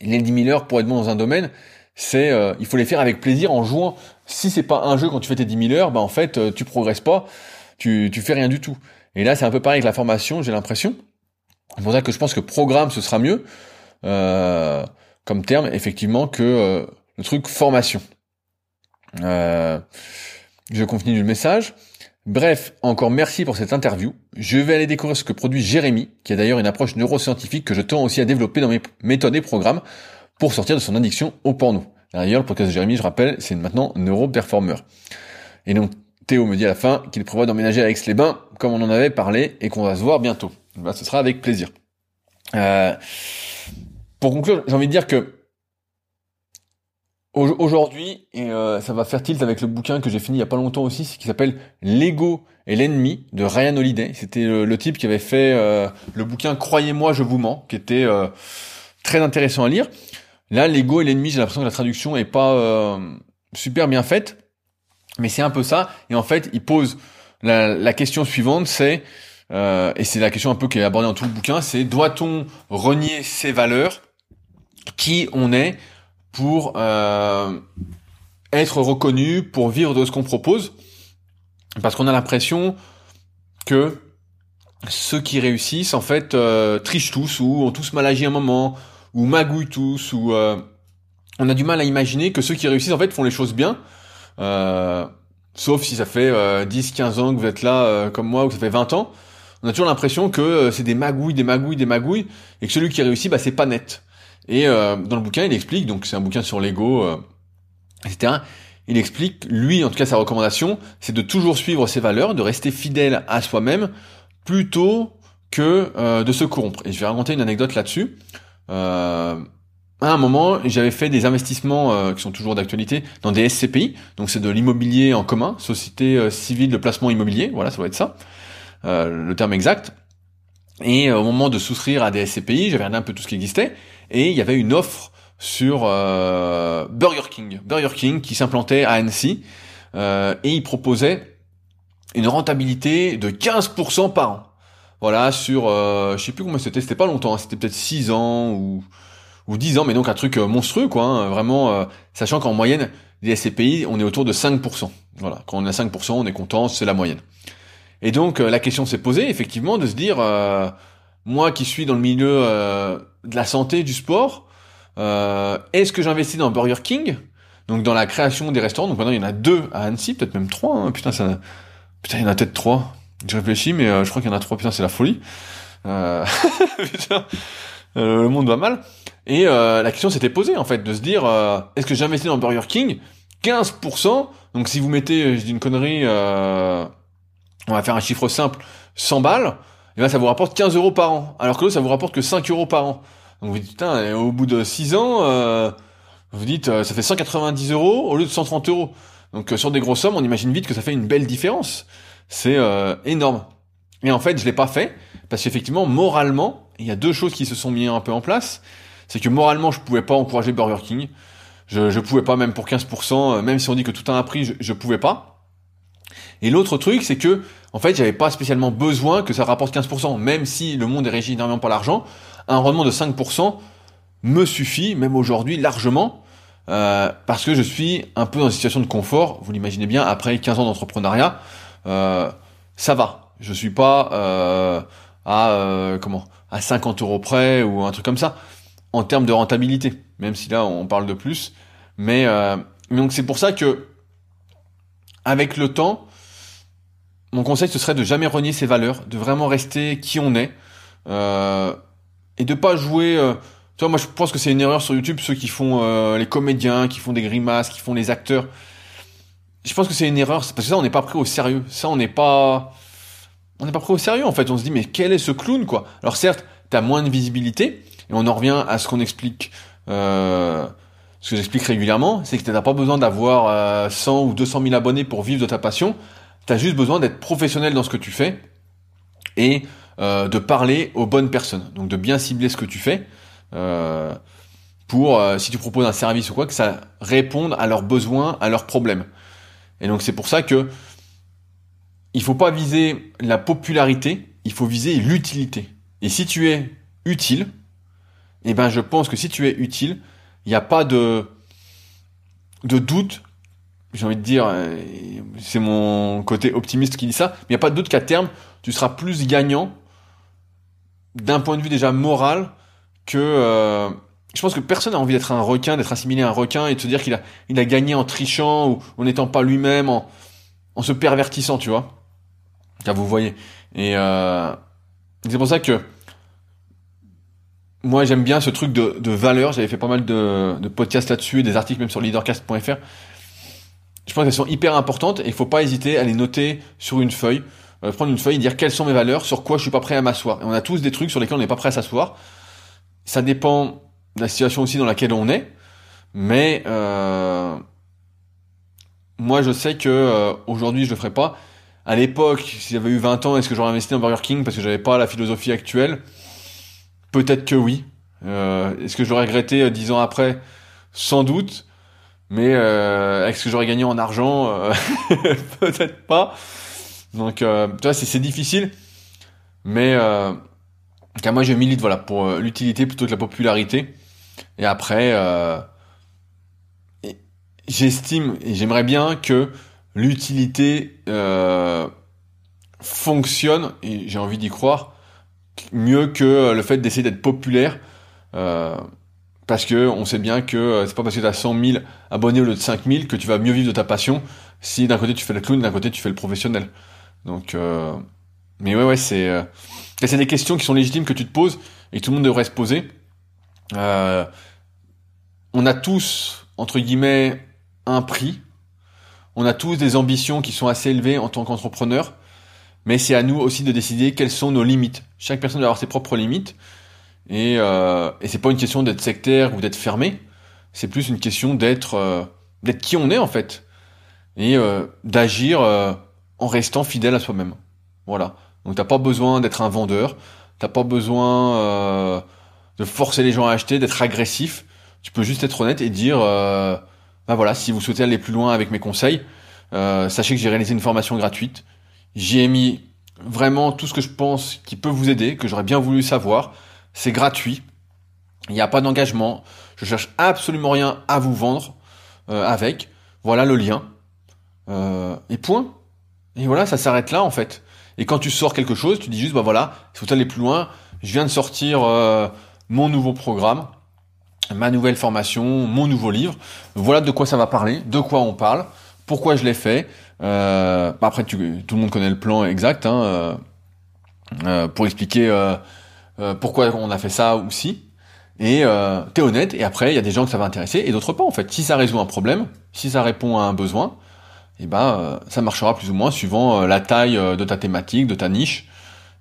Les 10 000 heures pour être bon dans un domaine, c'est, euh, il faut les faire avec plaisir en jouant. Si c'est pas un jeu quand tu fais tes 10 000 heures, bah en fait, euh, tu progresses pas, tu, tu fais rien du tout. Et là, c'est un peu pareil avec la formation, j'ai l'impression. C'est pour ça que je pense que programme, ce sera mieux. Euh, comme terme, effectivement, que euh, le truc formation. Euh, je continue le message. Bref, encore merci pour cette interview. Je vais aller découvrir ce que produit Jérémy, qui a d'ailleurs une approche neuroscientifique que je tends aussi à développer dans mes méthodes et programmes pour sortir de son addiction au porno. D'ailleurs, le podcast de Jérémy, je rappelle, c'est maintenant neuroperformeur. Et donc, Théo me dit à la fin qu'il prévoit d'emménager à Aix-les-Bains, comme on en avait parlé, et qu'on va se voir bientôt. Bah, ce sera avec plaisir. Euh, pour conclure, j'ai envie de dire que Aujourd'hui, et euh, ça va faire tilt avec le bouquin que j'ai fini il y a pas longtemps aussi, qui s'appelle L'ego et l'ennemi de Ryan Holiday. C'était le, type qui avait fait euh, le bouquin Croyez-moi, je vous mens, qui était euh, très intéressant à lire. Là, l'ego et l'ennemi, j'ai l'impression que la traduction est pas super bien faite, mais c'est un peu ça. Et en fait, il pose la, la question suivante, c'est et c'est la question un peu qui est abordée dans tout le bouquin, c'est doit-on renier ses valeurs, qui on est pour euh, être reconnu, pour vivre de ce qu'on propose, parce qu'on a l'impression que ceux qui réussissent en fait euh, trichent tous ou ont tous mal agi un moment ou magouillent tous ou euh, on a du mal à imaginer que ceux qui réussissent en fait font les choses bien. Sauf si ça fait 10 15 ans que vous êtes là comme moi ou que ça fait 20 ans. On a toujours l'impression que c'est des magouilles des magouilles des magouilles et que celui qui réussit bah c'est pas net et euh, dans le bouquin, il explique, donc c'est un bouquin sur l'ego, euh, etc. Il explique, lui, en tout cas, sa recommandation, c'est de toujours suivre ses valeurs, de rester fidèle à soi-même, plutôt que euh, de se corrompre. Et je vais raconter une anecdote là-dessus. à un moment, j'avais fait des investissements qui sont toujours d'actualité dans des SCPI, donc c'est de l'immobilier en commun, société civile de placement immobilier, voilà, ça doit être ça, le terme exact. Et au moment de souscrire à des SCPI, j'avais regardé un peu tout ce qui existait, et il y avait une offre sur euh, Burger King, Burger King qui s'implantait à Annecy euh, et il proposait une rentabilité de 15% par an. Voilà, sur euh, je sais plus comment c'était, c'était pas longtemps, hein, c'était peut-être 6 ans ou ou 10 ans, mais donc un truc euh, monstrueux quoi, hein, vraiment euh, sachant qu'en moyenne les SCPI, on est autour de 5%. Voilà, quand on a 5%, on est content, c'est la moyenne. Et donc la question s'est posée effectivement de se dire moi qui suis dans le milieu euh, de la santé, du sport, euh, est-ce que j'investis dans Burger King? Donc dans la création des restaurants, donc maintenant il y en a deux à Annecy, peut-être même trois, hein. putain putain il y en a peut-être trois, je réfléchis mais euh, je crois qu'il y en a trois, putain c'est la folie, putain, le monde va mal, et la question s'était posée en fait, de se dire, est-ce que j'investis dans Burger King? 15%, donc si vous mettez, je dis une connerie, on va faire un chiffre simple, 100 balles, et ben ça vous rapporte 15 euros par an, alors que là ça vous rapporte que 5 euros par an. Donc vous dites putain, au bout de 6 ans, euh, vous dites euh, ça fait 190 euros au lieu de 130 euros. Donc euh, sur des grosses sommes, on imagine vite que ça fait une belle différence. C'est énorme. Et en fait, je l'ai pas fait parce qu'effectivement, moralement, il y a deux choses qui se sont mises un peu en place. C'est que moralement, je pouvais pas encourager Burger King. Je, je pouvais pas, même pour 15%, même si on dit que tout a un prix, je, je pouvais pas. Et l'autre truc, c'est que en fait, j'avais pas spécialement besoin que ça rapporte 15%, même si le monde est régi énormément par l'argent. Un rendement de 5% me suffit, même aujourd'hui, largement, euh, parce que je suis un peu dans une situation de confort. Vous l'imaginez bien, après 15 ans d'entrepreneuriat, euh, ça va. Je suis pas euh, à euh, comment à 50 euros près ou un truc comme ça en termes de rentabilité, même si là on parle de plus. Mais euh, donc c'est pour ça que avec le temps, mon conseil ce serait de jamais renier ses valeurs, de vraiment rester qui on est euh, et de pas jouer. Euh, tu vois, moi je pense que c'est une erreur sur YouTube ceux qui font euh, les comédiens, qui font des grimaces, qui font les acteurs. Je pense que c'est une erreur parce que ça on n'est pas pris au sérieux. Ça on n'est pas on n'est pas pris au sérieux en fait. On se dit mais quel est ce clown quoi? Alors certes, t'as moins de visibilité et on en revient à ce qu'on explique. Euh, ce que j'explique régulièrement, c'est que tu n'as pas besoin d'avoir 100 ou 200 000 abonnés pour vivre de ta passion. Tu juste besoin d'être professionnel dans ce que tu fais et euh, de parler aux bonnes personnes. Donc de bien cibler ce que tu fais euh, pour, euh, si tu proposes un service ou quoi, que ça réponde à leurs besoins, à leurs problèmes. Et donc c'est pour ça que il faut pas viser la popularité, il faut viser l'utilité. Et si tu es utile, eh ben je pense que si tu es utile, il n'y a pas de de doute j'ai envie de dire, euh, c'est mon côté optimiste qui dit ça, mais il n'y a pas de doute qu'à terme, tu seras plus gagnant d'un point de vue déjà moral que... Euh, je pense que personne n'a envie d'être un requin, d'être assimilé à un requin et de se dire qu'il a, il a gagné en trichant ou en n'étant pas lui-même, en, en se pervertissant, tu vois. Car vous voyez. Et euh, c'est pour ça que moi j'aime bien ce truc de, de valeur. J'avais fait pas mal de, de podcasts là-dessus, des articles même sur leadercast.fr je pense qu'elles sont hyper importantes et il faut pas hésiter à les noter sur une feuille, euh, prendre une feuille et dire quelles sont mes valeurs, sur quoi je suis pas prêt à m'asseoir. Et on a tous des trucs sur lesquels on n'est pas prêt à s'asseoir. Ça dépend de la situation aussi dans laquelle on est. Mais euh, moi, je sais que euh, aujourd'hui, je le ferai pas. À l'époque, si j'avais eu 20 ans, est-ce que j'aurais investi dans Burger King parce que j'avais pas la philosophie actuelle? Peut-être que oui. Euh, est-ce que je l'aurais regretté 10 ans après? Sans doute. Mais est-ce que j'aurais gagné en argent Peut-être pas. Donc, tu vois, c'est difficile. Mais car moi, je milite voilà pour l'utilité plutôt que la popularité. Et après, j'estime et j'aimerais bien que l'utilité euh, fonctionne, et j'ai envie d'y croire, mieux que le fait d'essayer d'être populaire. Euh, parce que on sait bien que euh, c'est pas parce que tu as 100 000 abonnés au lieu de 5 000 que tu vas mieux vivre de ta passion si d'un côté tu fais le clown, d'un côté tu fais le professionnel. Donc, euh, mais ouais, ouais, c'est euh, c'est des questions qui sont légitimes que tu te poses et que tout le monde devrait se poser. On a tous entre guillemets un prix. On a tous des ambitions qui sont assez élevées en tant qu'entrepreneur, mais c'est à nous aussi de décider quelles sont nos limites. Chaque personne doit avoir ses propres limites, et, euh, et c'est pas une question d'être sectaire ou d'être fermé, c'est plus une question d'être euh, d'être qui on est en fait, et euh, d'agir euh, en restant fidèle à soi-même. Voilà. Donc t'as pas besoin d'être un vendeur, t'as pas besoin euh, de forcer les gens à acheter, d'être agressif. Tu peux juste être honnête et dire bah voilà, si vous souhaitez aller plus loin avec mes conseils, euh, sachez que j'ai réalisé une formation gratuite. J'y ai mis vraiment tout ce que je pense qui peut vous aider, que j'aurais bien voulu savoir. C'est gratuit. Il n'y a pas d'engagement. Je cherche absolument rien à vous vendre euh, avec. Voilà le lien. Euh, et point. Et voilà, ça s'arrête là en fait. Et quand tu sors quelque chose, tu dis juste, bah voilà, si vous aller plus loin, je viens de sortir mon nouveau programme ma nouvelle formation, mon nouveau livre. Voilà de quoi ça va parler, de quoi on parle, pourquoi je l'ai fait. Euh, bah, après, tout le monde connaît le plan exact hein, euh, euh, pour expliquer euh, pourquoi on a fait ça ou si. Et t'es honnête. Et après, il y a des gens que ça va intéresser et d'autres pas. En fait, si ça résout un problème, si ça répond à un besoin, et eh ben ça marchera plus ou moins suivant la taille de ta thématique, de ta niche.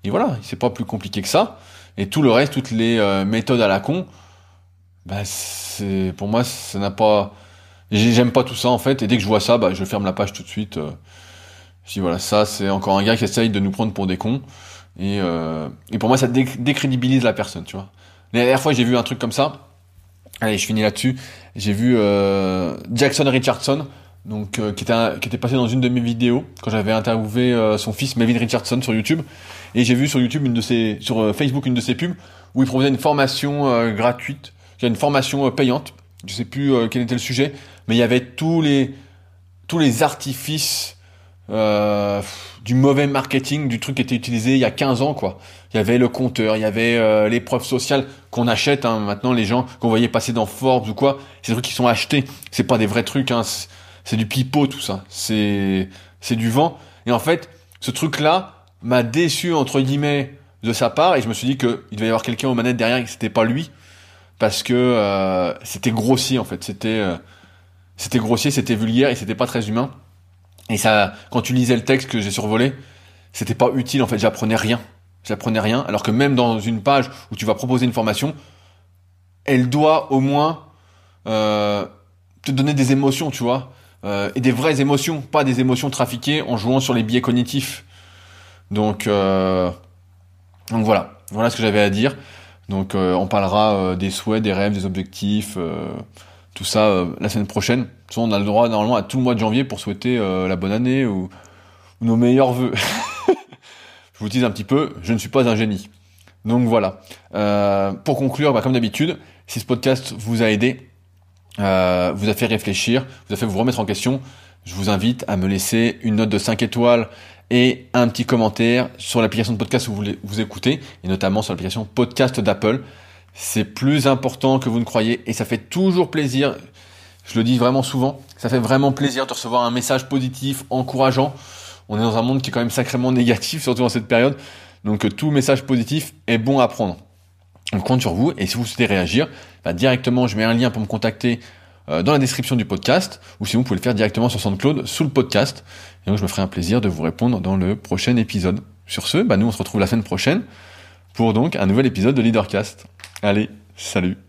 Et voilà, c'est pas plus compliqué que ça. Et tout le reste, toutes les méthodes à la con, bah c'est pour moi ça n'a pas j'aime pas tout ça en fait et dès que je vois ça bah je ferme la page tout de suite euh. je dis voilà ça c'est encore un gars qui essaye de nous prendre pour des cons et, euh, et pour moi ça décrédibilise la personne tu vois. La dernière fois j'ai vu un truc comme ça. Allez je finis là-dessus. J'ai vu euh, Jackson Richardson donc euh, qui était qui était passé dans une de mes vidéos quand j'avais interviewé son fils Melvin Richardson sur YouTube. Et j'ai vu sur YouTube sur Facebook une de ses pubs où il proposait une formation gratuite. Une formation payante. Je sais plus quel était le sujet, mais il y avait tous les tous les artifices euh, du mauvais marketing du truc qui était utilisé il y a 15 ans quoi. Il y avait le compteur, il y avait euh, les preuves sociales qu'on achète hein, maintenant les gens qu'on voyait passer dans Forbes ou quoi, c'est des trucs qui sont achetés, c'est pas des vrais trucs hein, c'est du pipeau tout ça. C'est c'est du vent. Et en fait, ce truc là m'a déçu entre guillemets de sa part. Et je me suis dit que il devait y avoir quelqu'un aux manettes derrière et que c'était pas lui. Parce que euh, c'était grossier en fait, c'était euh, c'était grossier, c'était vulgaire et c'était pas très humain. Et ça, quand tu lisais le texte que j'ai survolé, c'était pas utile en fait, j'apprenais rien, j'apprenais rien. Alors que même dans une page où tu vas proposer une formation, elle doit au moins euh, te donner des émotions, tu vois, euh, et des vraies émotions, pas des émotions trafiquées en jouant sur les biais cognitifs. Donc, euh, donc voilà, voilà ce que j'avais à dire. Donc euh, on parlera euh, des souhaits, des rêves, des objectifs, euh, tout ça la semaine prochaine. Soit on a le droit normalement à tout le mois de janvier pour souhaiter la bonne année ou, nos meilleurs vœux. je vous dis un petit peu, je ne suis pas un génie. Donc voilà. pour conclure, bah, comme d'habitude, si ce podcast vous a aidé, vous a fait réfléchir, vous a fait vous remettre en question, je vous invite à me laisser une note de 5 étoiles et un petit commentaire sur l'application de podcast où vous, vous écoutez, et notamment sur l'application podcast d'Apple. C'est plus important que vous ne croyez et ça fait toujours plaisir. Je le dis vraiment souvent, ça fait vraiment plaisir de recevoir un message positif, encourageant. On est dans un monde qui est quand même sacrément négatif, surtout dans cette période. Donc tout message positif est bon à prendre. On compte sur vous et si vous souhaitez réagir, bah, directement je mets un lien pour me contacter euh, dans la description du podcast, ou sinon vous pouvez le faire directement sur SoundCloud sous le podcast. Et donc je me ferai un plaisir de vous répondre dans le prochain épisode. Sur ce, bah nous on se retrouve la semaine prochaine pour donc un nouvel épisode de Leadercast. Allez, salut